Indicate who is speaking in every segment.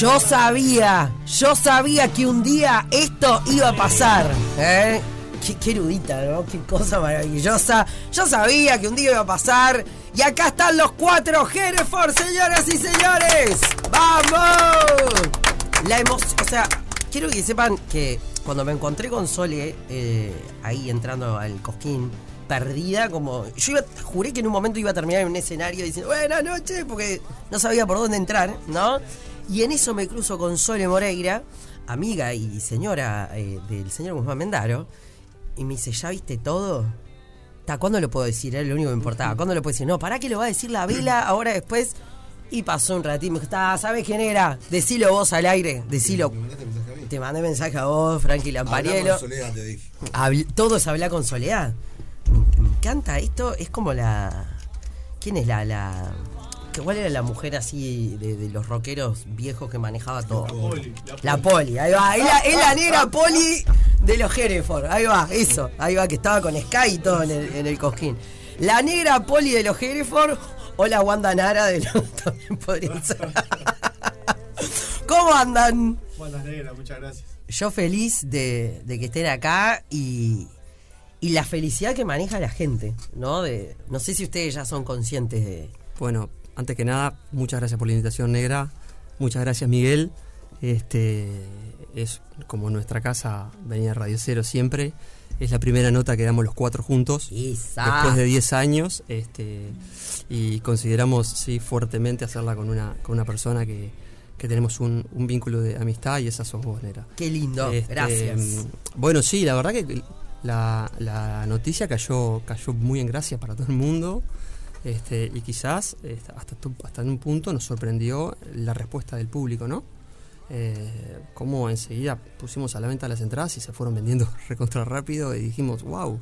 Speaker 1: Yo sabía, yo sabía que un día esto iba a pasar. ¿eh? Qué, erudita, ¿no? Qué cosa maravillosa. Yo sabía que un día iba a pasar. Y acá están los cuatro Hereford, señoras y señores. ¡Vamos! La emoción, o sea, quiero que sepan que cuando me encontré con Sole eh, ahí entrando al cosquín, perdida, como. Yo iba, juré que en un momento iba a terminar en un escenario diciendo buenas noches, porque no sabía por dónde entrar, ¿no? Y en eso me cruzo con Sole Moreira, amiga y señora eh, del señor Guzmán Mendaro, y me dice, ¿ya viste todo? ¿Hasta cuándo lo puedo decir? Era lo único que me importaba. ¿Cuándo lo puedo decir? No, ¿para qué lo va a decir la vela ahora después? Y pasó un ratito, me dijo, "Está, ¿sabes quién era? Decilo vos al aire, decilo.
Speaker 2: ¿Me mandaste mensaje a mí?
Speaker 1: Te mandé mensaje a vos, Frankie Lampariello.
Speaker 2: con Soledad, te dije.
Speaker 1: Habl- todo es hablar con Soledad. Me, me encanta esto, es como la. ¿Quién es la. ¿Cuál era la mujer así de, de los rockeros viejos que manejaba todo? La poli, ahí va. Es la, es la negra poli de los Hereford. Ahí va, eso. Ahí va, que estaba con Sky y todo en el, en el cosquín. La negra poli de los Hereford o la Wanda Nara de los. También podría ser. ¿Cómo andan?
Speaker 3: Buenas negras, muchas gracias.
Speaker 1: yo feliz de, de que estén acá y, y la felicidad que maneja la gente, ¿no? De, no sé si ustedes ya son conscientes de...
Speaker 4: Bueno, antes que nada, muchas gracias por la invitación negra. Muchas gracias, Miguel. Este es como nuestra casa, venía Radio Cero siempre. Es la primera nota que damos los cuatro juntos.
Speaker 1: Esa.
Speaker 4: Después de 10 años. Este, y consideramos sí, fuertemente hacerla con una, con una persona que, que tenemos un, un vínculo de amistad y esa sos vos, negra.
Speaker 1: Qué lindo,
Speaker 4: Este,
Speaker 1: gracias.
Speaker 4: Bueno, sí, la verdad que la, la noticia cayó, cayó muy en gracia para todo el mundo. Este, y quizás este, hasta, hasta un punto nos sorprendió la respuesta del público, ¿no? Eh, cómo enseguida pusimos a la venta las entradas y se fueron vendiendo recontra rápido y dijimos, wow,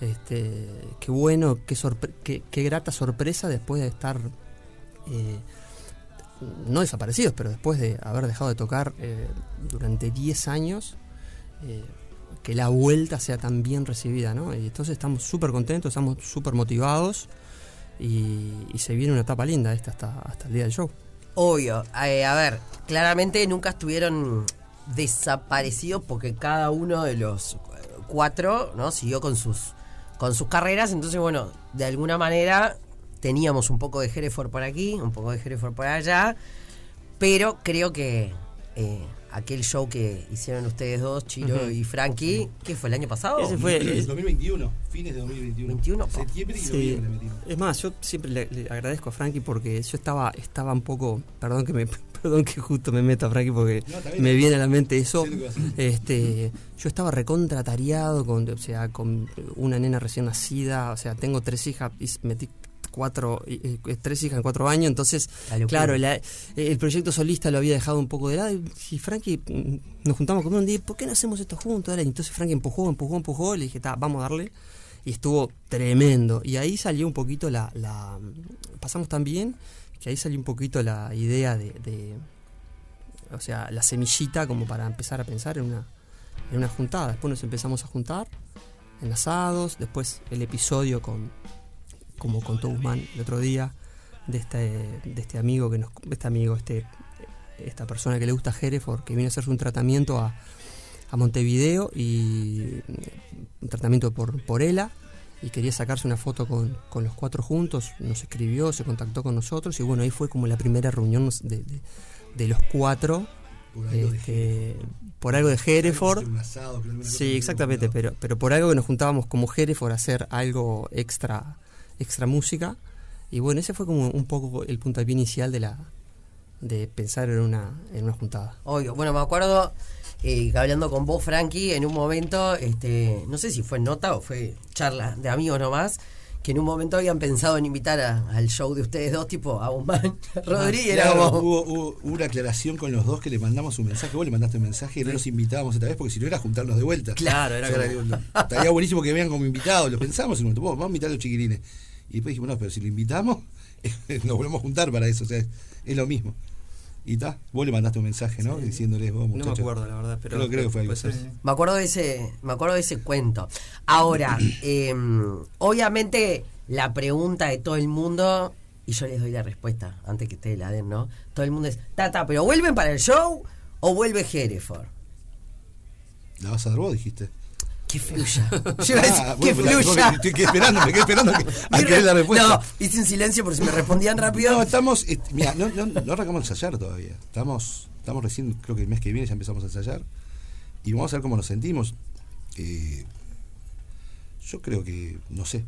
Speaker 4: este, qué bueno, qué, qué, qué grata sorpresa después de estar eh, no desaparecidos, pero después de haber dejado de tocar eh, durante 10 años, eh, que la vuelta sea tan bien recibida, ¿no? Y entonces estamos súper contentos, estamos súper motivados y, y se viene una etapa linda esta hasta, hasta el día del show.
Speaker 1: Obvio. Eh, a ver, claramente nunca estuvieron desaparecidos porque cada uno de los cuatro, ¿no? Siguió con sus con sus carreras, entonces bueno, de alguna manera teníamos un poco de Hereford por aquí, un poco de Hereford por allá, pero creo que eh, aquel show que hicieron ustedes dos, Chiro y Frankie, ¿qué fue el año pasado?
Speaker 4: Ese fue- es-
Speaker 2: 2021, fines de 2021.
Speaker 1: 21, pa.
Speaker 2: Septiembre y
Speaker 4: Sí.
Speaker 2: noviembre metimos.
Speaker 4: Es más, yo siempre le, le agradezco a Frankie porque yo estaba, estaba un poco, perdón que me, perdón que justo me meta Frankie porque
Speaker 2: No,
Speaker 4: me viene a la mente eso.
Speaker 2: Que.
Speaker 4: Este, yo estaba recontratariado con, o sea, con una nena recién nacida, o sea, tengo tres hijas y metí cuatro, y- tres hijas en cuatro años, entonces,
Speaker 1: La
Speaker 4: claro, la- el proyecto solista lo había dejado un poco de lado y, Frankie mm, nos juntamos con un día, ¿por qué no hacemos esto juntos? Y entonces Frankie empujó, empujó, empujó, y le dije, "Ta, vamos a darle y estuvo tremendo. Y ahí salió un poquito la, la- pasamos tan bien que ahí salió un poquito la idea de, de- o sea, la semillita como para empezar a pensar en una, en una juntada. Después nos empezamos a juntar en asados, después el episodio con, como contó Guzmán el otro día, de este, de este amigo que nos, este amigo, este, esta persona que le gusta Hereford, que viene a hacerse un tratamiento a, a Montevideo y mm, un tratamiento por, por ELA y quería sacarse una foto con, con los cuatro juntos, nos escribió, se contactó con nosotros y bueno, ahí fue como la primera reunión de, de- de los cuatro
Speaker 2: Por algo de
Speaker 4: este, por algo de Hereford.
Speaker 2: Asado,
Speaker 4: Sí, exactamente, pero, pero por algo que nos juntábamos como Hereford a hacer algo extra, extra música. Y bueno, ese fue como un poco el puntapié inicial de la de pensar en una, en una juntada.
Speaker 1: Obvio. Bueno, me acuerdo eh, que hablando con vos, Frankie, en un momento, este, no sé si fue nota o fue charla de amigos nomás, que en un momento habían pensado en invitar a- al show de ustedes dos, tipo a Guzmán Rodríguez.
Speaker 2: Claro,
Speaker 1: como,
Speaker 2: hubo, hubo una aclaración con los dos que le mandamos un mensaje. Vos le mandaste un mensaje y no los invitábamos esta vez porque si no era juntarnos de vuelta.
Speaker 4: Claro, era
Speaker 2: O sea, estaría buenísimo que vean como invitados. Lo pensamos y nos vamos a invitar a los chiquilines. Y después dijimos, no, pero si lo invitamos, nos volvemos a juntar para eso. O sea, es lo mismo. Y está, vos le mandaste un mensaje, ¿no? Diciéndoles, vos,
Speaker 4: No me
Speaker 2: muchachos.
Speaker 4: acuerdo, la verdad, pero
Speaker 2: Creo, creo que fue algo
Speaker 1: me acuerdo de ese, me acuerdo de ese cuento. Ahora, eh, obviamente la pregunta de todo el mundo y yo les doy la respuesta antes que ustedes la den, ¿no? Todo el mundo es, Tata, ¿pero vuelven para el show o vuelve Hereford?
Speaker 2: ¿La vas a dar vos, dijiste?
Speaker 1: Que fluya. Yo iba a decir,
Speaker 2: Ah,
Speaker 1: que
Speaker 2: bueno, la-
Speaker 1: fluya.
Speaker 2: Estoy esperando, me quedé esperando que, a que la
Speaker 1: re-
Speaker 2: respuesta.
Speaker 1: No, hice un silencio por si me respondían rápido.
Speaker 2: No, estamos. mira, no, no, no arrancamos a ensayar todavía. Estamos, estamos recién, creo que el mes que viene ya empezamos a ensayar. Y vamos a ver cómo nos sentimos. Eh, yo creo que, no sé.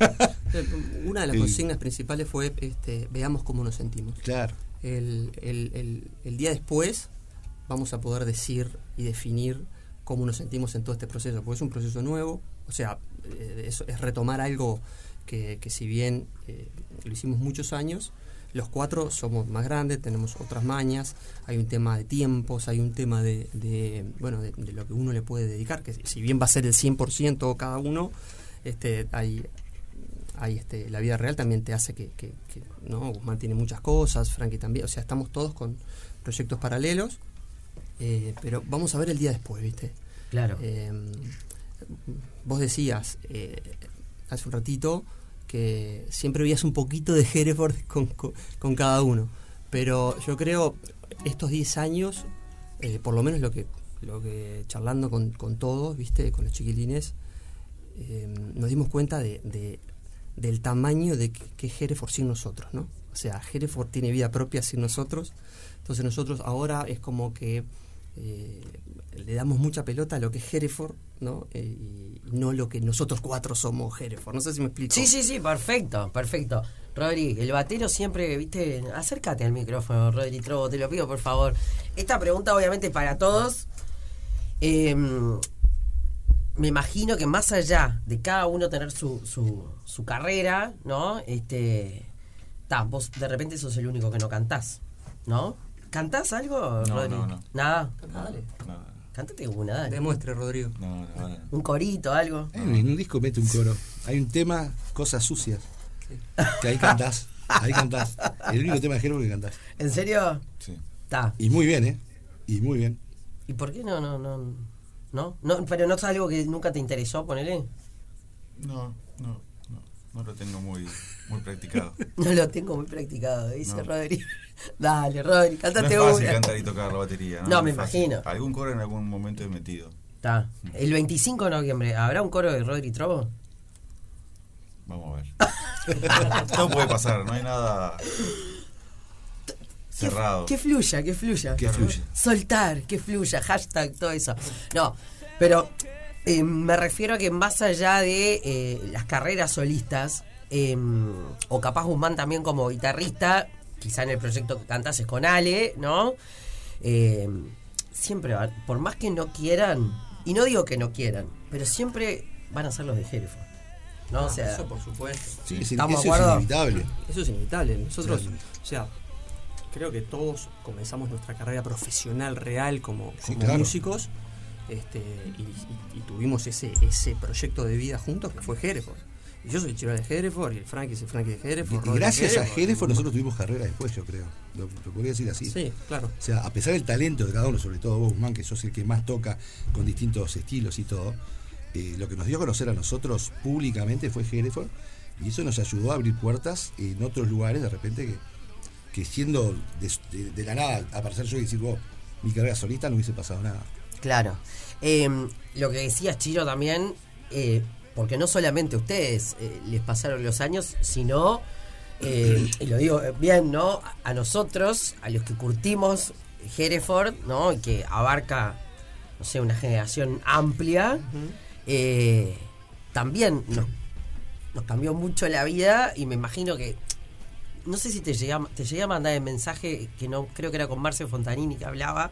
Speaker 4: Eh, Una de las consignas principales fue este, veamos cómo nos sentimos.
Speaker 2: Claro.
Speaker 4: El, el- el- el día después vamos a poder decir y definir cómo nos sentimos en todo este proceso, porque es un proceso nuevo, o sea, eh, es, es retomar algo que, que si bien eh, lo hicimos muchos años, los cuatro somos más grandes, tenemos otras mañas, hay un tema de tiempos, hay un tema de, bueno, de, de lo que uno le puede dedicar, que si bien va a ser el 100% cada uno, este, hay, hay este, la vida real también te hace que, que- que, no Guzmán tiene muchas cosas Frankie también o sea estamos todos con proyectos paralelos eh, pero vamos a ver el día después viste
Speaker 1: Claro.
Speaker 4: Eh, vos decías eh, hace un ratito que siempre veías un poquito de Hereford con, con- con cada uno pero yo creo estos 10 años por lo menos lo que lo que charlando con, con todos viste con los chiquilines nos dimos cuenta de, de- del tamaño de que, que es Hereford sin nosotros, ¿no? O sea, Hereford tiene vida propia sin nosotros, entonces nosotros ahora es como que eh, le damos mucha pelota a lo que es Hereford, ¿no? Eh, no lo que nosotros cuatro somos Hereford, no sé si me explico.
Speaker 1: Sí, sí, sí, perfecto, perfecto. Rodri, el batero siempre, viste, acércate al micrófono, Rodri Trobo, te lo pido por favor. Esta pregunta obviamente para todos. Eh, me imagino que más allá de cada uno tener su, su, su carrera, ¿no? Este, ta, vos de repente sos el único que no cantás, ¿no? ¿Cantás algo,
Speaker 3: No,
Speaker 1: Rodri?
Speaker 3: no, no.
Speaker 1: Nada.
Speaker 4: Dale.
Speaker 3: No,
Speaker 1: Cántate una, dale.
Speaker 4: Demuestre, Rodrigo.
Speaker 3: no, no, no.
Speaker 1: Un corito, algo.
Speaker 2: En un disco mete un coro. Hay un tema, Cosas Sucias. Que ahí cantás. Ahí cantás. El único tema de Jero que cantás.
Speaker 1: ¿En serio?
Speaker 3: Sí.
Speaker 1: Está.
Speaker 2: Y muy bien, ¿eh? Y muy bien.
Speaker 1: ¿Y por qué no, no, no, no? no pero no es algo que nunca te interesó, ponele.
Speaker 3: No, no, no. No lo tengo muy, muy practicado.
Speaker 1: No lo tengo muy practicado, dice
Speaker 3: No.
Speaker 1: Rodri. Dale, Rodri,
Speaker 3: No
Speaker 1: cántate
Speaker 3: es fácil
Speaker 1: una.
Speaker 3: cantar y tocar la batería. No,
Speaker 1: No,
Speaker 3: No
Speaker 1: me imagino.
Speaker 3: Algún coro en algún momento he metido.
Speaker 1: Está. El 25 de noviembre, ¿habrá un coro de Rodri Trobo?
Speaker 3: Vamos a ver. Todo puede pasar, no hay nada cerrado.
Speaker 1: Que fluya, que fluya.
Speaker 2: Que fluya.
Speaker 1: Soltar, que fluya, hashtag, todo eso. No, pero eh, me refiero a que más allá de eh, las carreras solistas, eh, o capaz Guzmán también como guitarrista, quizá en el proyecto que cantases con Ale, ¿no? Eh, siempre, por más que no quieran, y no digo que no quieran, pero siempre van a ser los de Hereford. ¿no? o sea,
Speaker 4: eso por supuesto.
Speaker 2: Sí, es,
Speaker 1: ¿Estamos
Speaker 2: eso
Speaker 1: de
Speaker 2: es
Speaker 1: acuerdo?
Speaker 2: inevitable.
Speaker 4: Eso es inevitable. Nosotros,
Speaker 2: Claro.
Speaker 4: o sea, creo que todos comenzamos nuestra carrera profesional real como,
Speaker 2: Sí, claro.
Speaker 4: músicos este, y, y- y tuvimos ese, ese proyecto de vida juntos que fue Hereford. Y yo soy Chiro de Hereford y el Frankie es el Frankie de Hereford.
Speaker 2: y gracias a
Speaker 4: Hereford.
Speaker 2: Hereford nosotros tuvimos carrera después, yo creo. Lo, lo podría decir así.
Speaker 4: Sí, claro.
Speaker 2: O sea, a pesar del talento de cada uno, sobre todo vos, Guzmán, que sos el que más toca con distintos estilos y todo, eh, lo que nos dio a conocer a nosotros públicamente fue Hereford y eso nos ayudó a abrir puertas en otros lugares de repente que, que siendo de, de- de la nada aparecer yo y decir, vos, mi carrera solista no hubiese pasado nada.
Speaker 1: Claro. Eh, lo que decías, Chiro, también, eh, porque no solamente a ustedes eh, les pasaron los años, sino, eh, y lo digo bien, ¿no? A nosotros, a los que curtimos Hereford, ¿no? Y que abarca, no sé, una generación amplia, eh, también nos, nos cambió mucho la vida y me imagino que no sé si te llegué, a- te llegué a mandar el mensaje que no creo que era con Marce Fontanini que hablaba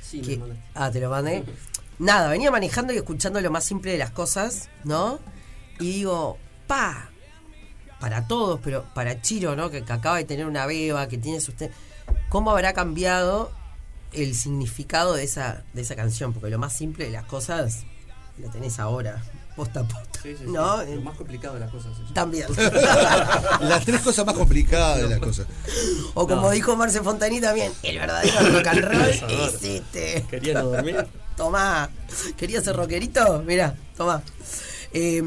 Speaker 4: Sí,
Speaker 1: que-
Speaker 4: me
Speaker 1: ah, te lo mandé. Nada, venía manejando y escuchando lo más simple de las cosas, ¿no? Y digo, pa, para todos, pero para Chiro, ¿no? Que, que acaba de tener una beba, que tiene usted. ¿Cómo habrá cambiado el significado de esa, de esa canción? Porque lo más simple de las cosas lo tenés ahora, posta a posta.
Speaker 4: Sí, sí, sí.
Speaker 1: ¿No?
Speaker 4: Lo más complicado de las cosas. eso.
Speaker 1: También.
Speaker 2: Las tres cosas más complicadas de las cosas.
Speaker 1: o como
Speaker 4: No.
Speaker 1: dijo Marce Fontani también, el verdadero rock and roll es este.
Speaker 4: Quería no dormir.
Speaker 1: Tomá. ¿Querías ser rockerito? Mirá, tomá. Eh,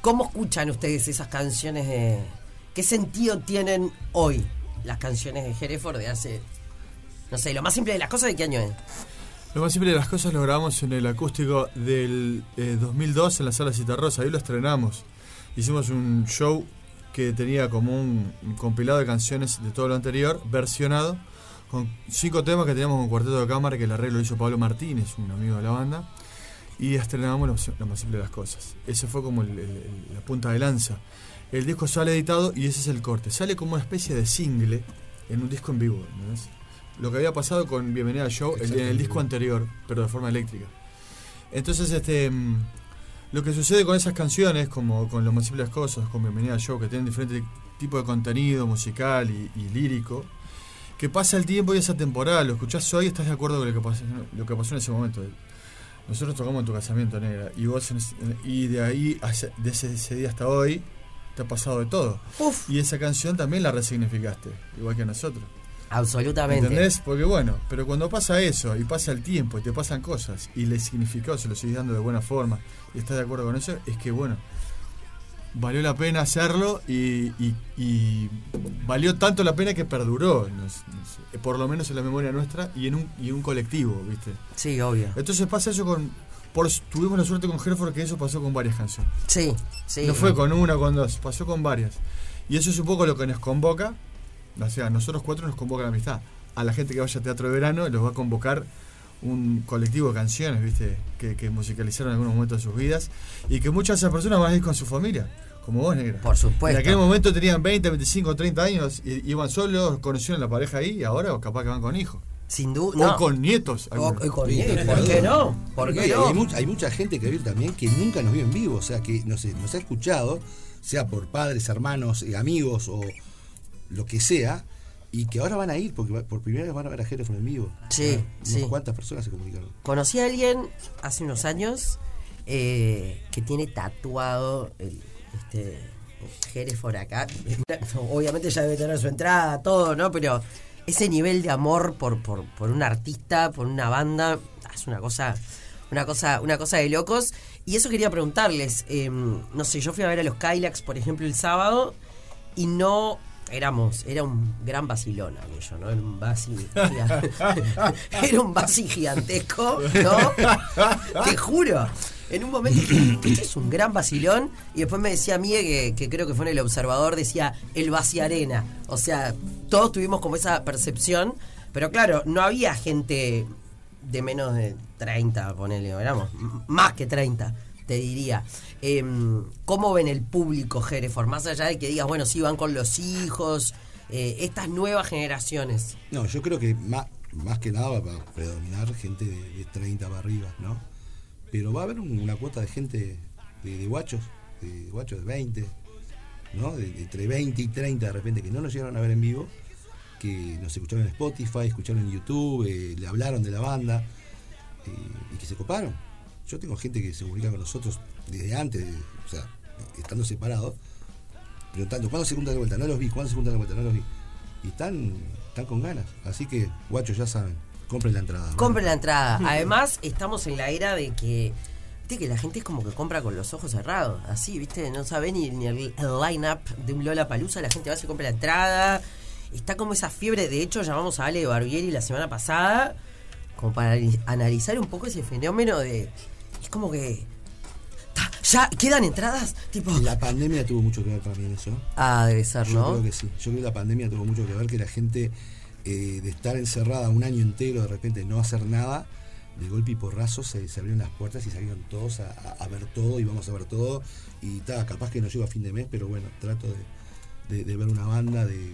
Speaker 1: ¿Cómo escuchan ustedes esas canciones de ¿qué sentido tienen hoy las canciones de Hereford de hace, no sé, lo más simple de las cosas, ¿de qué año es?
Speaker 5: Lo más simple de las cosas lo grabamos en el acústico del eh, 2002 en la sala Citarrosa, ahí lo estrenamos. Hicimos un show que tenía como un, compilado de canciones de todo lo anterior, versionado, con cinco temas que teníamos con cuarteto de cámara, que el arreglo lo hizo Pablo Martínez, un amigo de la banda, y estrenamos lo, más simple de las cosas. Ese fue como la punta de lanza. El disco sale editado y ese es el corte. Sale como una especie de single en un disco en vivo. ¿entendés? Lo que había pasado con Bienvenida al Show en el disco anterior, pero de forma eléctrica. Entonces, este mm, lo que sucede con esas canciones, como con Lo más simple de las cosas, con Bienvenida al Show, que tienen diferentes tipos de contenido musical y, y lírico, que pasa el tiempo y esa temporada, lo escuchás hoy y estás de acuerdo con lo que pasó, lo que pasó en ese momento. Nosotros tocamos en tu casamiento, negra, y vos en y de ahí, hace- de ese, ese día hasta hoy, te ha pasado de todo.
Speaker 1: Uf,
Speaker 5: Y esa canción también la resignificaste, igual que nosotros.
Speaker 1: Absolutamente.
Speaker 5: ¿Entendés? Porque bueno, pero cuando pasa eso y pasa el tiempo y te pasan cosas y le significado se lo sigues dando de buena forma y estás de acuerdo con eso, es que bueno, valió la pena hacerlo y, y- y valió tanto la pena que perduró, no sé, no sé, por lo menos en la memoria nuestra y en un, y un colectivo, ¿viste?
Speaker 1: Sí, obvio.
Speaker 5: Entonces pasa eso con... Por, tuvimos la suerte con Hereford que eso pasó con varias canciones.
Speaker 1: Sí, sí.
Speaker 5: No fue con una o con dos, pasó con varias. Y eso es un poco lo que nos convoca, o sea, a nosotros cuatro nos convoca la amistad. A la gente que vaya a teatro de verano los va a convocar un colectivo de canciones, ¿viste? Que, que musicalizaron en algunos momentos de sus vidas y que muchas de esas personas van a ir con su familia, como vos, negra.
Speaker 1: Por supuesto.
Speaker 5: En aquel momento tenían 20, 25, 30 años, y iban solos, conocieron a la pareja ahí y ahora capaz que van con hijos.
Speaker 1: Sin duda.
Speaker 5: O con nietos.
Speaker 1: O- con
Speaker 2: Sí,
Speaker 1: nietos. ¿Por qué no? ¿Por qué no?
Speaker 2: hay, mucha, hay mucha gente que vio también que nunca nos vio en vivo, o sea, que nos, nos ha escuchado, sea por padres, hermanos, eh, amigos o lo que sea, y que ahora van a ir, porque por primera vez van a ver a Hereford en vivo.
Speaker 1: Sí, sí.
Speaker 2: cuantas personas se comunicaron.
Speaker 1: Conocí a alguien hace unos años eh, que tiene tatuado el este Hereford acá. Obviamente ya debe tener su entrada, todo, ¿no? Pero ese nivel de amor por, por, por un artista, por una banda, es una cosa, una cosa, una cosa de locos. Y eso quería preguntarles. eh, no sé, yo fui a ver a los Kylax, por ejemplo, el sábado, y no éramos, era un gran vacilón aquello, ¿no? Era un basi era un basi gigantesco, ¿no? Te juro. En un momento esto es un gran vacilón. Y después me decía Mie, que, que creo que fue en el observador, decía el arena O sea, todos tuvimos como esa percepción. Pero claro, no había gente de menos de 30, ponele, éramos más que 30, te diría. Em, ¿Cómo ven el público, Hereford? Más allá de que digas, bueno, sí, van con los hijos, eh, estas nuevas generaciones.
Speaker 2: No, yo creo que más, más que nada va a predominar gente de, de 30 para arriba, ¿no? Pero va a haber un- una cuota de gente de, guachos, de guachos de 20, ¿no? De entre 20 y 30 de repente que no nos llegaron a ver en vivo, que nos escucharon en Spotify, escucharon en YouTube, eh, le hablaron de la banda eh, y que se coparon. Yo tengo gente que se comunica con nosotros desde antes, de- o sea, estando separados, preguntando, ¿cuándo se juntan de vuelta? No los vi, ¿cuándo se juntan de vuelta? No los vi. Y están, están con ganas. Así que, guachos, ya saben, compren la entrada.
Speaker 1: Compren la entrada. Además, estamos en la era de que. Que la gente es como que compra con los ojos cerrados. Así, viste, no sabe ni, ni el, line-up de un Lola Palusa. La gente va y se compra la entrada. Está como esa fiebre. De hecho, llamamos a Ale Barbieri la semana pasada. Como para analizar un poco ese fenómeno de. Es como que. ta, ¿Ya quedan entradas? Tipo.
Speaker 2: La pandemia tuvo mucho que ver para mí en eso.
Speaker 1: Ah, debe ser,
Speaker 2: Yo
Speaker 1: ¿no?
Speaker 2: creo que sí. Yo creo que la pandemia tuvo mucho que ver que la gente, eh, de estar encerrada un año entero, de repente no hacer nada, de golpe y porrazo se, se abrieron las puertas y salieron todos a, a- a ver todo y vamos a ver todo. Y está, capaz que no llego a fin de mes, pero bueno, trato de, de- de ver una banda, de,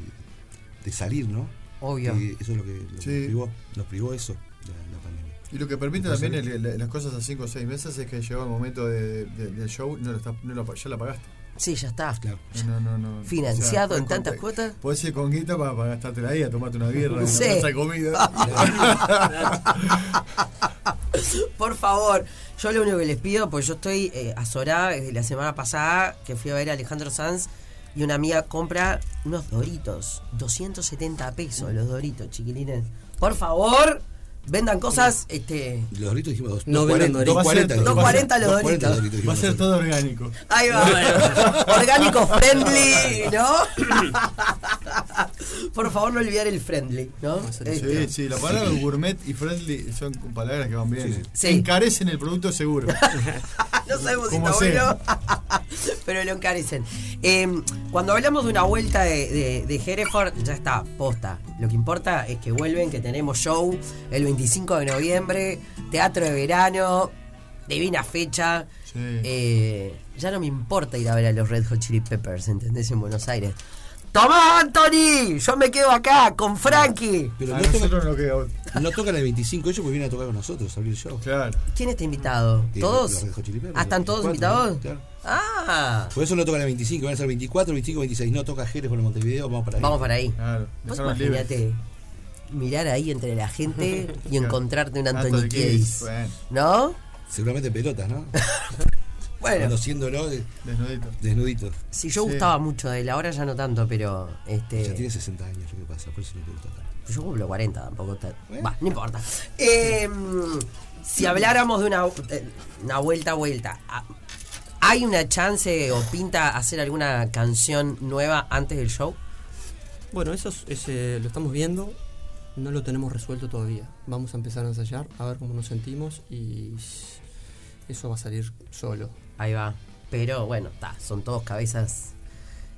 Speaker 2: de salir, ¿no?
Speaker 1: Obvio.
Speaker 2: Que eso es lo que, lo que
Speaker 5: Sí.
Speaker 2: nos, privó, nos privó eso, la, la pandemia.
Speaker 5: Y lo que permite también
Speaker 2: sí.
Speaker 5: el- el- las cosas a 5 o 6 meses es que llegó el momento de- de- del show, no lo está, no lo- ya la pagaste.
Speaker 1: Sí, ya está.
Speaker 2: Claro.
Speaker 5: No, no, no.
Speaker 1: Financiado
Speaker 5: O sea,
Speaker 1: en tantas
Speaker 5: con-
Speaker 1: cuotas.
Speaker 5: Podés ir con guita para, para gastártela ahí, a tomarte una birra, una
Speaker 1: Sí.
Speaker 5: de comida.
Speaker 1: Por favor, yo lo único que les pido, pues yo estoy eh, azorada desde la semana pasada que fui a ver a Alejandro Sanz y una amiga compra unos doritos, 270 pesos los doritos, chiquilines. Por favor, vendan cosas, este.
Speaker 2: Los doritos dijimos dos-
Speaker 4: No
Speaker 2: 240,
Speaker 4: vendan Doritos.
Speaker 2: 240,
Speaker 1: 240 los
Speaker 2: 240
Speaker 1: Doritos.
Speaker 2: dijimos
Speaker 5: Va a ser todo orgánico.
Speaker 1: Ahí va, bueno. Orgánico friendly, ¿no? Por favor, no olvidar el friendly, ¿no?
Speaker 5: Sí, sí, la palabra gourmet y friendly son palabras que van bien.
Speaker 2: Sí,
Speaker 5: eh.
Speaker 1: sí.
Speaker 5: Encarecen el producto seguro.
Speaker 1: no sabemos si está
Speaker 5: sea.
Speaker 1: bueno, pero lo encarecen. Eh, cuando hablamos de una vuelta de, de, de Hereford, ya está, posta. Lo que importa es que vuelven, que tenemos show el 25 de noviembre, teatro de verano, divina fecha.
Speaker 5: Sí.
Speaker 1: Eh, ya no me importa ir a ver a los Red Hot Chili Peppers, ¿entendés? En Buenos Aires. ¡Toma, Anthony! Yo me quedo acá con Frankie.
Speaker 2: Pero
Speaker 5: a
Speaker 2: no, toca-
Speaker 5: nosotros no
Speaker 2: no tocan el 25 ellos porque vienen a tocar con nosotros, a abrir el show.
Speaker 5: Claro.
Speaker 1: ¿Quién está invitado? ¿Todos?
Speaker 2: los Red Hot Chili Peppers,
Speaker 1: ¿Ah, están todos
Speaker 2: 24,
Speaker 1: invitados?
Speaker 2: claro.
Speaker 1: Ah,
Speaker 2: Por eso no tocan el 25, van a ser 24, 25, 26. No toca Jerez por Montevideo, vamos para ahí.
Speaker 1: vamos para ahí.
Speaker 5: Claro.
Speaker 1: Vos imaginate mirar ahí entre la gente y encontrarte un
Speaker 5: Anthony
Speaker 1: Anthony
Speaker 5: Kiedis, bueno.
Speaker 1: ¿No?
Speaker 2: Seguramente pelotas, ¿no?
Speaker 1: Bueno,
Speaker 2: Conociéndolo de-
Speaker 5: Desnudito.
Speaker 2: desnudito.
Speaker 1: si yo
Speaker 5: Sí.
Speaker 1: gustaba mucho de él, ahora ya no tanto, pero
Speaker 2: Ya tiene
Speaker 1: este
Speaker 2: 60 años lo que pasa, por eso no te gusta tanto.
Speaker 1: yo cumplo 40 tampoco está.
Speaker 2: Bueno.
Speaker 1: Va, no importa. Eh, si habláramos de una, eh, una vuelta a vuelta, ¿hay una chance o pinta hacer alguna canción nueva antes del show?
Speaker 4: Bueno, eso es- es, eh, lo estamos viendo, no lo tenemos resuelto todavía. Vamos a empezar a ensayar, a ver cómo nos sentimos y eso va a salir solo.
Speaker 1: Ahí va. Pero bueno, ta, son todos cabezas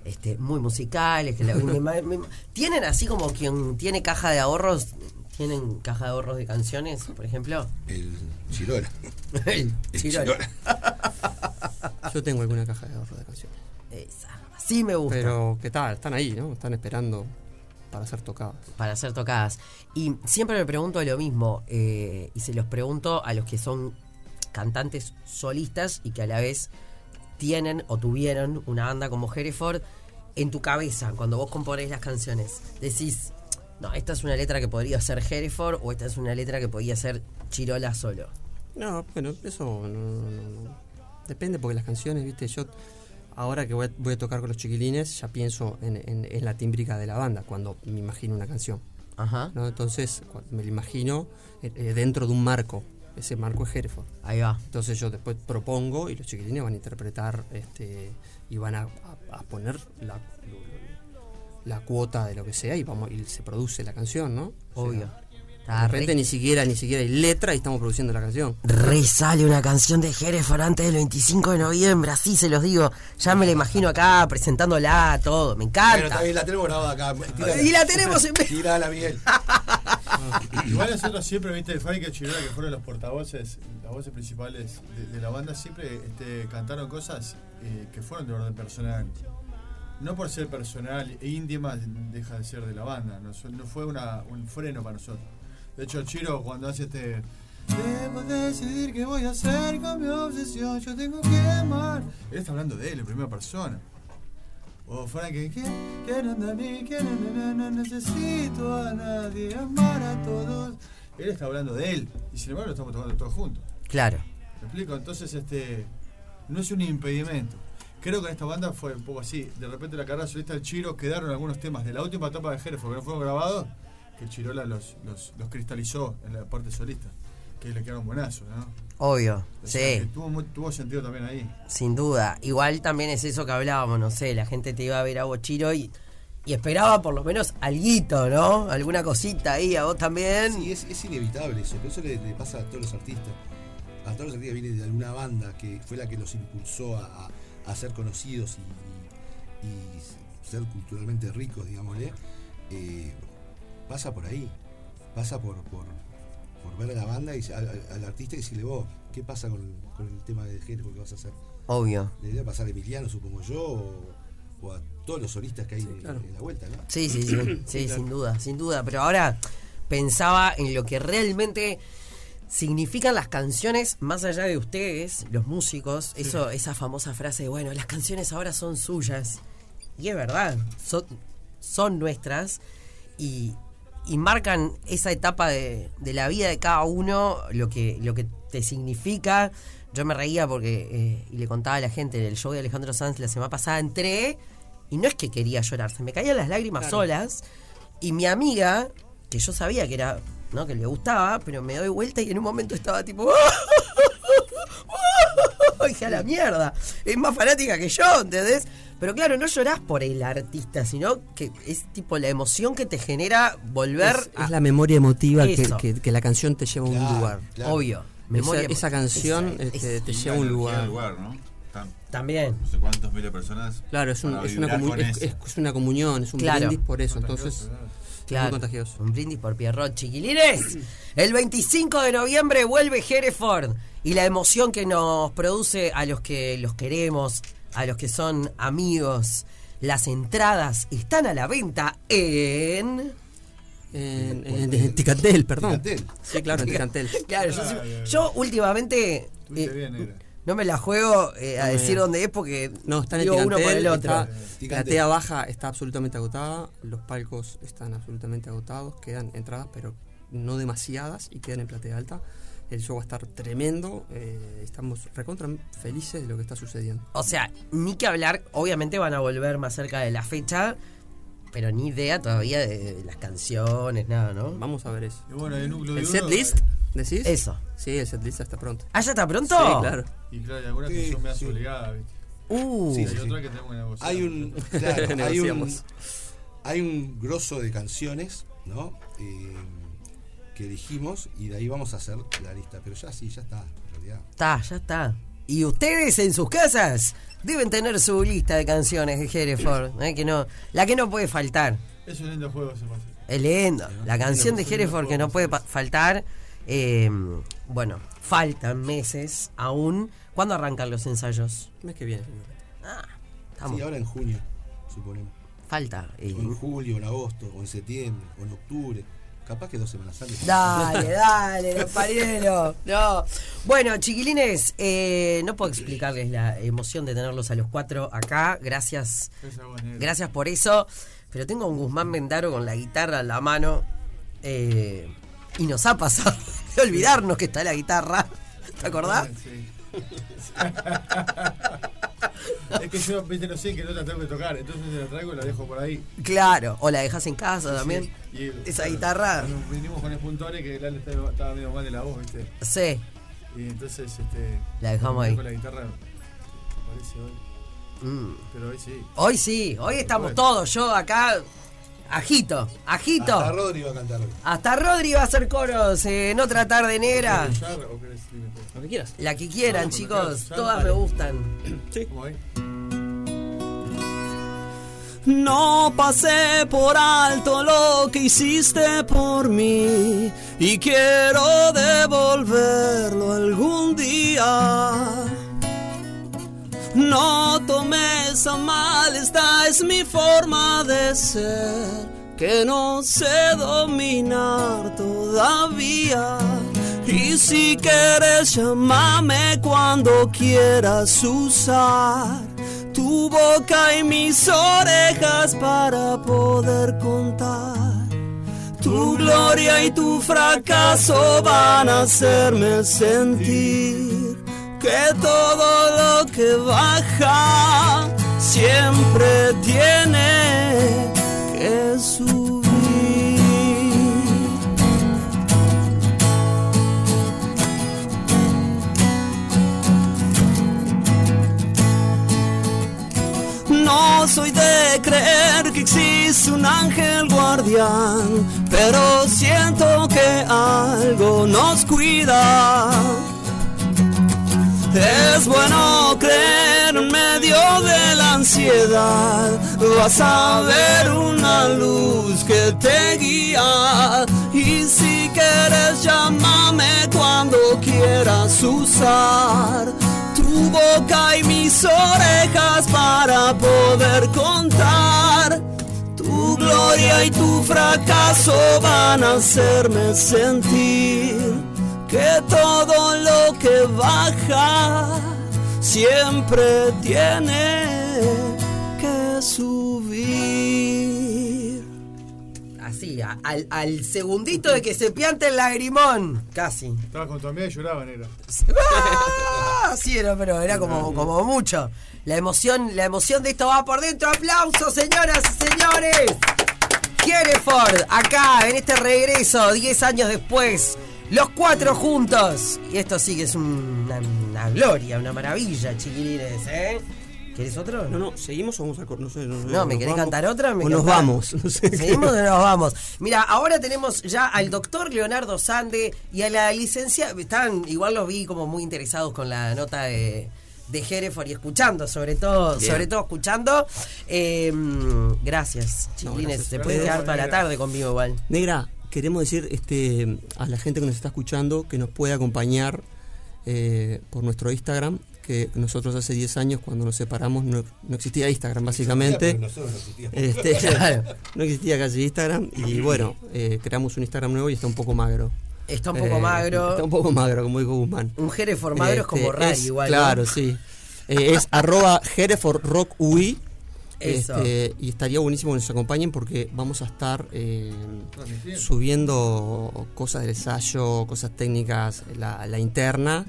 Speaker 1: este, muy musicales. Que la- tienen así como quien tiene caja de ahorros. ¿Tienen caja de ahorros de canciones, por ejemplo?
Speaker 2: El Chirola.
Speaker 1: El
Speaker 2: El
Speaker 1: Chirola.
Speaker 2: Chirola.
Speaker 4: Yo tengo alguna caja de ahorro de canciones.
Speaker 1: Esa. Así me gusta.
Speaker 4: Pero, ¿qué tal? Están ahí, ¿no? Están esperando para ser tocadas.
Speaker 1: Para ser tocadas. Y siempre me pregunto lo mismo. eh, y se los pregunto a los que son cantantes solistas y que a la vez tienen o tuvieron una banda como Hereford. En tu cabeza, cuando vos componés las canciones, decís, no, esta es una letra que podría ser Hereford o esta es una letra que podría ser Chirola solo.
Speaker 4: No, bueno, eso no, no- no- no. depende porque las canciones, viste, yo ahora que voy a, voy a tocar con los chiquilines ya pienso en, en- en la tímbrica de la banda cuando me imagino una canción,
Speaker 1: Ajá.
Speaker 4: ¿no? Entonces me lo imagino eh, eh, dentro de un marco, ese marco es Hereford.
Speaker 1: Ahí va.
Speaker 4: Entonces yo después propongo y los chiquilines van a interpretar este y van a, a- a poner la, la cuota de lo que sea y vamos y se produce la canción, ¿no? O sea,
Speaker 1: Obvio.
Speaker 4: de repente
Speaker 1: re,
Speaker 4: ni siquiera ni siquiera hay letra y estamos produciendo la canción.
Speaker 1: re sale una canción de Hereford antes del 25 de noviembre, así se los digo. Ya me la imagino acá presentándola, todo. Me encanta.
Speaker 2: está bien, la tenemos grabada acá. Tírala.
Speaker 1: Y la tenemos en
Speaker 2: Tirala, Miguel.
Speaker 5: Igual nosotros siempre, viste, Frank y Chirola, que fueron los portavoces, las voces principales de, de la banda, siempre este, cantaron cosas eh, que fueron de orden personal. No por ser personal e íntima deja de ser de la banda, no, no fue una, un freno para nosotros. De hecho, Chiro cuando hace este... Debo decidir qué voy a hacer con mi obsesión, yo tengo que amar. Él está hablando de él en primera persona. O Frank, que quieren de mí, quieren de mí, no necesito a nadie, amar a todos. Él está hablando de él, y sin embargo lo estamos tocando todos juntos.
Speaker 1: Claro.
Speaker 5: ¿Me explico? Entonces, este, no es un impedimento. Creo que en esta banda fue un poco así. De repente la carrera solista del Chiro quedaron algunos temas de la última etapa de Hereford que no fueron grabados, que Chirola los, los, los cristalizó en la parte solista, que le quedaron buenazos, ¿no?
Speaker 1: Obvio.
Speaker 5: O sea, que
Speaker 1: Sí,
Speaker 5: tuvo, mu- tuvo sentido también ahí.
Speaker 1: sin duda. Igual también es eso que hablábamos, no sé, la gente te iba a ver a vos, Chiro, y, y esperaba por lo menos alguito, ¿no? Alguna cosita ahí, a vos también.
Speaker 2: Sí, es, es inevitable eso, pero eso le, le pasa a todos los artistas. A todos los artistas vienen de alguna banda que fue la que los impulsó a, a- a ser conocidos y, y- y ser culturalmente ricos, digámosle. eh, pasa por ahí, pasa por, por, por ver a la banda y al, artista y decirle vos, ¿qué pasa con, con el tema de género que vas a hacer?
Speaker 1: Obvio.
Speaker 2: Le debe pasar a Emiliano, supongo yo, o, o a todos los solistas que hay
Speaker 4: claro.
Speaker 2: en la vuelta, ¿no?
Speaker 1: Sí, sí, sí, sí, sin duda, sin duda. Pero ahora pensaba en lo que realmente significan las canciones más allá de ustedes, los músicos. Eso, esa famosa frase de, bueno, las canciones ahora son suyas. Y es verdad, son, son nuestras y, y marcan esa etapa de, de la vida de cada uno, lo que, lo que te significa. Yo me reía porque, eh, y le contaba a la gente en el show de Alejandro Sanz la semana pasada, entré y no es que quería llorar, se me caían las lágrimas solas. Y mi amiga que yo sabía que era, ¿no? Que le gustaba, pero me doy vuelta y en un momento estaba tipo. Dije a la mierda. Es más fanática que yo, ¿entendés? Pero claro, no llorás por el artista, sino que es tipo la emoción que te genera volver
Speaker 4: Es,
Speaker 1: a.
Speaker 4: es la memoria emotiva que, que- que la canción te lleva a un
Speaker 2: Claro,
Speaker 4: lugar.
Speaker 2: claro.
Speaker 1: Obvio.
Speaker 4: Esa,
Speaker 1: Memoria
Speaker 4: esa canción
Speaker 1: esa-
Speaker 4: este,
Speaker 1: es-
Speaker 4: te lleva a un lugar.
Speaker 3: lugar, ¿no?
Speaker 1: También.
Speaker 3: no sé cuántos miles de personas.
Speaker 4: Claro, es, un- es una, comu- es, es- una comunión, es un
Speaker 1: Claro.
Speaker 4: brindis por eso. Entonces,
Speaker 5: claro.
Speaker 4: muy.
Speaker 1: Un brindis por Pierrot, chiquilines. El 25 de noviembre vuelve Hereford y la emoción que nos produce a los que los queremos, a los que son amigos. Las entradas están a la venta en.
Speaker 4: En, en- en Ticantel, perdón.
Speaker 2: Ticantel.
Speaker 4: Sí, claro, en Ticantel.
Speaker 1: Claro, yo, yo últimamente eh. No me la juego eh, a decir dónde es porque
Speaker 4: No, está en el
Speaker 1: uno por el otro.
Speaker 4: está- la tea baja está absolutamente agotada. Los palcos están absolutamente agotados. Quedan entradas, pero no demasiadas y quedan en platea alta. El show va a estar tremendo. eh, estamos recontra felices de lo que está sucediendo.
Speaker 1: O sea, ni que hablar, obviamente van a volver más cerca de la fecha, pero ni idea todavía de las canciones, nada, ¿no?
Speaker 4: Vamos a ver eso.
Speaker 5: Y bueno, el núcleo
Speaker 4: ¿El set list? ¿Decís?
Speaker 1: Eso.
Speaker 4: Sí, el set list está pronto.
Speaker 1: ¿Ah, ya está pronto?
Speaker 4: Sí, claro.
Speaker 5: Y claro, y algunas que son medias
Speaker 2: sí.
Speaker 5: obligadas, ¿viste?
Speaker 1: Uh,
Speaker 2: Sí,
Speaker 5: Y
Speaker 2: sí,
Speaker 5: hay
Speaker 2: sí.
Speaker 5: otras que negociar.
Speaker 2: Hay un, claro, hay un, hay un grosso de canciones, ¿no? Eh, que dijimos y de ahí vamos a hacer la lista. Pero ya sí, ya está, en realidad.
Speaker 1: está, ya está. Y ustedes en sus casas deben tener su lista de canciones de Hereford, ¿eh? que no, la que no puede faltar.
Speaker 5: Es un lindo juego ese pase.
Speaker 1: Es lindo. La canción de Hereford que no puede faltar. Eh, bueno, faltan meses aún. ¿Cuándo arrancan los ensayos?
Speaker 4: El mes que viene.
Speaker 1: Ah, estamos.
Speaker 2: Sí, ahora en junio, suponemos.
Speaker 1: Falta. eh,
Speaker 2: O en julio, o en agosto, o en septiembre, o en octubre. Capaz que dos semanas antes.
Speaker 1: Dale, dale, Lamparelo. No. Bueno, chiquilines, eh, no puedo explicarles la emoción de tenerlos a los cuatro acá. Gracias, gracias por eso. Pero tengo a un Guzmán Mendaro con la guitarra en la mano. eh, y nos ha pasado de olvidarnos que está la guitarra. ¿Te acordás?
Speaker 5: Sí. es que yo, viste, no sé que no la tengo que tocar, entonces la traigo y la dejo por ahí.
Speaker 1: Claro. O la dejas en casa también.
Speaker 5: Sí, y-
Speaker 1: Esa
Speaker 5: claro,
Speaker 1: guitarra.
Speaker 5: Vinimos con Espuntores que Lale estaba, estaba medio mal de la voz, viste.
Speaker 1: Sí.
Speaker 5: Y entonces, este.
Speaker 1: La dejamos ahí.
Speaker 5: Con la guitarra, parece hoy.
Speaker 1: Mm.
Speaker 5: Pero hoy sí.
Speaker 1: Hoy sí, hoy estamos
Speaker 5: Bueno.
Speaker 1: todos. Yo acá, agito, agito.
Speaker 2: Hasta Rodri va a cantar hoy.
Speaker 1: Hasta Rodri va a hacer coros eh, en otra tarde negra.
Speaker 5: ¿Querés escuchar o querés irme?
Speaker 4: Lo que quieras.
Speaker 1: La que quieran,
Speaker 5: No,
Speaker 1: chicos. Todas me gustan.
Speaker 5: ¿Cómo ahí?
Speaker 4: No pasé por alto lo que hiciste por mí y quiero devolverlo algún día. No a mal, esta es mi forma de ser, que no sé dominar todavía. Y si quieres, llámame cuando quieras usar tu boca y mis orejas para poder contar. Tu gloria y tu fracaso van a hacerme sentir que todo lo que baja siempre tiene que subir. No soy de creer que existe un ángel guardián, pero siento que algo nos cuida. Es bueno creer en medio de la ansiedad, vas a ver una luz que te guía. Y si quieres, llámame cuando quieras usar tu boca y mis orejas para poder contar. Tu gloria y tu fracaso van a hacerme sentir que todo lo que baja siempre tiene que subir.
Speaker 1: Así, al, al segundito de que se piante el lagrimón. Casi.
Speaker 5: Estaba con tu amiga y lloraba, negra.
Speaker 1: ¡Ah! Sí, era, pero era como, como mucho. La emoción, la emoción de esto va por dentro. ¡Aplausos, señoras y señores! Hereford, acá en este regreso, 10 años después. Los cuatro juntos. Y esto sí que es una, una gloria, una maravilla, chiquilines, ¿eh? ¿Quieres otro?
Speaker 4: No, no, seguimos o vamos a cor- no sé, no,
Speaker 1: No, ¿me querés
Speaker 4: vamos.
Speaker 1: cantar otra? Me
Speaker 4: o nos vamos. No sé.
Speaker 1: Seguimos o nos vamos. Mira, ahora tenemos ya al doctor Leonardo Sande y a la licenciada. Estaban, igual los vi como muy interesados con la nota de, de Hereford y escuchando, sobre todo,
Speaker 4: Bien.
Speaker 1: sobre todo escuchando. Eh, gracias, chiquilines.
Speaker 4: gracias.
Speaker 1: Se puede quedar toda la tarde conmigo igual.
Speaker 4: Negra, queremos decir este, a la gente que nos está escuchando que nos puede acompañar eh, por nuestro Instagram, que nosotros hace 10 años cuando nos separamos no, no existía Instagram básicamente.
Speaker 2: Pero nosotros no existíamos.
Speaker 4: Este,
Speaker 1: Claro.
Speaker 4: No existía casi Instagram y bueno, eh, creamos un Instagram nuevo y está un poco magro.
Speaker 1: Está un poco
Speaker 4: Eh,
Speaker 1: magro.
Speaker 4: Está un poco magro, como dijo Guzmán.
Speaker 1: Un Hereford magro es como
Speaker 4: Este, es-
Speaker 1: igual. ¿no?
Speaker 4: Claro, sí. Eh, es arroba Rock UI.
Speaker 1: Eso.
Speaker 4: Este, y estaría buenísimo que nos acompañen porque vamos a estar eh, subiendo cosas del ensayo, cosas técnicas, la, la interna.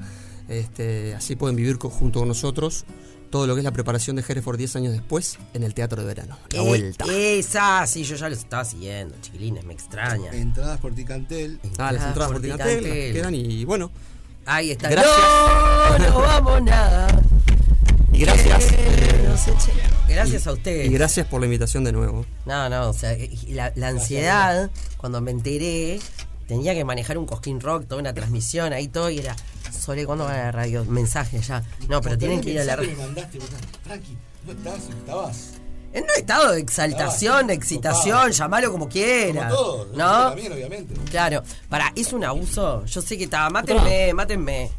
Speaker 4: Este, así pueden vivir junto con nosotros todo lo que es la preparación de Hereford 10 años después en el Teatro de Verano. La
Speaker 1: Eh,
Speaker 4: vuelta.
Speaker 1: Esa, sí, yo ya los estaba siguiendo, chiquilines, me extraña.
Speaker 2: Entradas por Ticantel.
Speaker 4: Ah, las entradas por Ticantel, las que
Speaker 1: Ticantel.
Speaker 4: quedan y bueno.
Speaker 1: Ahí está.
Speaker 4: Gracias.
Speaker 1: No, no vamos nada.
Speaker 4: Y gracias.
Speaker 1: Eche. Gracias a ustedes.
Speaker 4: Y gracias por la invitación de nuevo.
Speaker 1: No, no, o sea, la, la ansiedad, cuando me enteré, tenía que manejar un cosquín rock, toda una transmisión, ahí todo, y era, Sole, ¿cuándo van a la radio? Mensaje ya. No, pero tienen que ir a la radio.
Speaker 2: radio. mandaste, vos, Frankie, ¿no estás? ¿Estabas?
Speaker 1: En un estado de exaltación, de excitación, llamalo como quiera.
Speaker 2: Como todo.
Speaker 1: ¿No?
Speaker 2: También, obviamente.
Speaker 1: Claro. Para, ¿es un abuso? Yo sé que está. Mátenme, mátenme.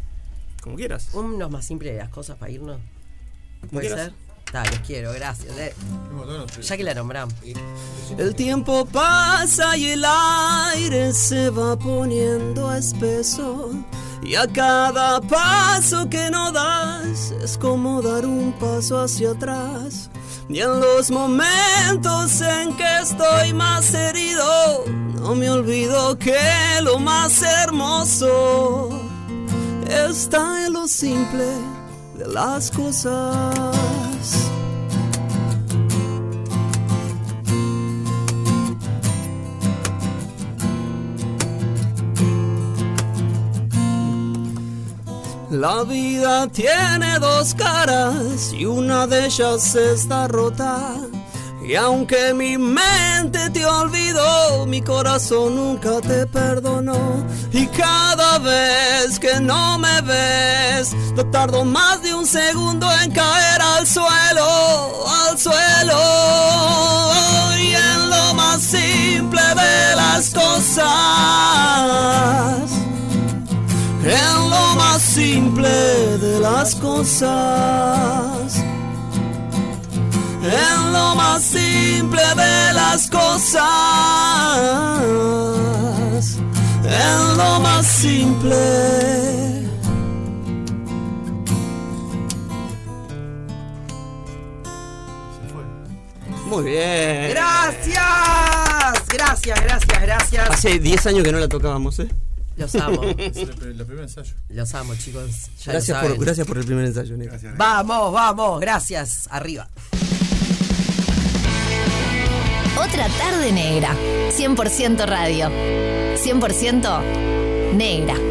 Speaker 4: Como quieras.
Speaker 1: Unos más simples de las cosas para irnos. ¿Puede ser? Está, los quiero, gracias. eh. Ya que la nombramos.
Speaker 4: El tiempo pasa y el aire se va poniendo espeso. Y a cada paso que no das es como dar un paso hacia atrás. Y en los momentos en que estoy más herido, no me olvido que lo más hermoso está en lo simple de las cosas. La vida tiene dos caras y una de ellas está rota. Y aunque mi mente te olvidó, mi corazón nunca te perdonó. Y cada vez que no me ves, no tardo más de un segundo en caer al suelo, al suelo. Y en lo más simple de las cosas en lo más simple de las cosas. En lo más simple de las cosas. En lo más simple. Muy bien.
Speaker 1: Gracias, gracias, gracias, gracias.
Speaker 4: Hace 10 años que no la tocábamos, ¿eh?
Speaker 1: Los amo,
Speaker 5: Es el, pri- el primer ensayo.
Speaker 1: los amo, chicos. Ya
Speaker 4: Gracias
Speaker 1: lo
Speaker 4: por, gracias por el primer ensayo, Nico.
Speaker 3: Gracias.
Speaker 1: Vamos, vamos, gracias. Arriba.
Speaker 6: Otra tarde negra. 100% radio. 100% negra.